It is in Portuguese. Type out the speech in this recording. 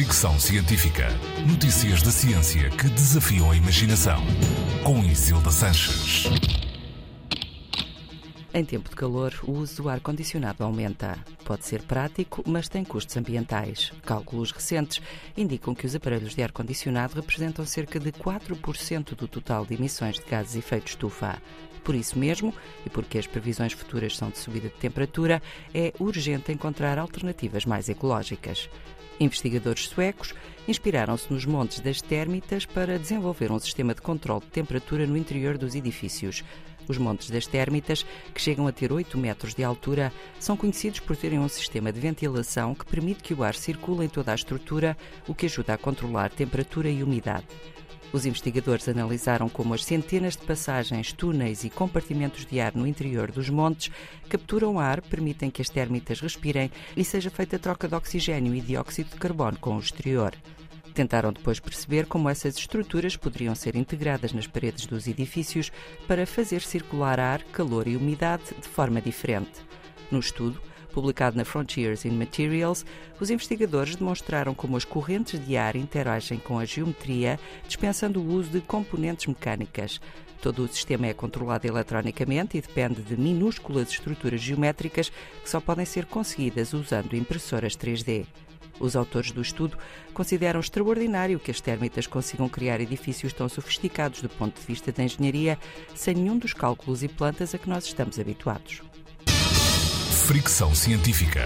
Fricção Científica. Notícias da ciência que desafiam a imaginação. Com Isilda Sanches. Em tempo de calor, o uso do ar-condicionado aumenta. Pode ser prático, mas tem custos ambientais. Cálculos recentes indicam que os aparelhos de ar-condicionado representam cerca de 4% do total de emissões de gases de efeito estufa. Por isso mesmo, e porque as previsões futuras são de subida de temperatura, é urgente encontrar alternativas mais ecológicas. Investigadores suecos inspiraram-se nos montes das Térmitas para desenvolver um sistema de controle de temperatura no interior dos edifícios. Os Montes das Térmitas, que chegam a ter 8 metros de altura, são conhecidos por terem um sistema de ventilação que permite que o ar circule em toda a estrutura, o que ajuda a controlar temperatura e umidade. Os investigadores analisaram como as centenas de passagens, túneis e compartimentos de ar no interior dos montes capturam ar, permitem que as térmitas respirem e seja feita a troca de oxigênio e dióxido de carbono com o exterior. Tentaram depois perceber como essas estruturas poderiam ser integradas nas paredes dos edifícios para fazer circular ar, calor e umidade de forma diferente. No estudo, publicado na Frontiers in Materials, os investigadores demonstraram como as correntes de ar interagem com a geometria, dispensando o uso de componentes mecânicas. Todo o sistema é controlado eletronicamente e depende de minúsculas estruturas geométricas que só podem ser conseguidas usando impressoras 3D. Os autores do estudo consideram extraordinário que as térmitas consigam criar edifícios tão sofisticados do ponto de vista da engenharia sem nenhum dos cálculos e plantas a que nós estamos habituados. Fricção científica.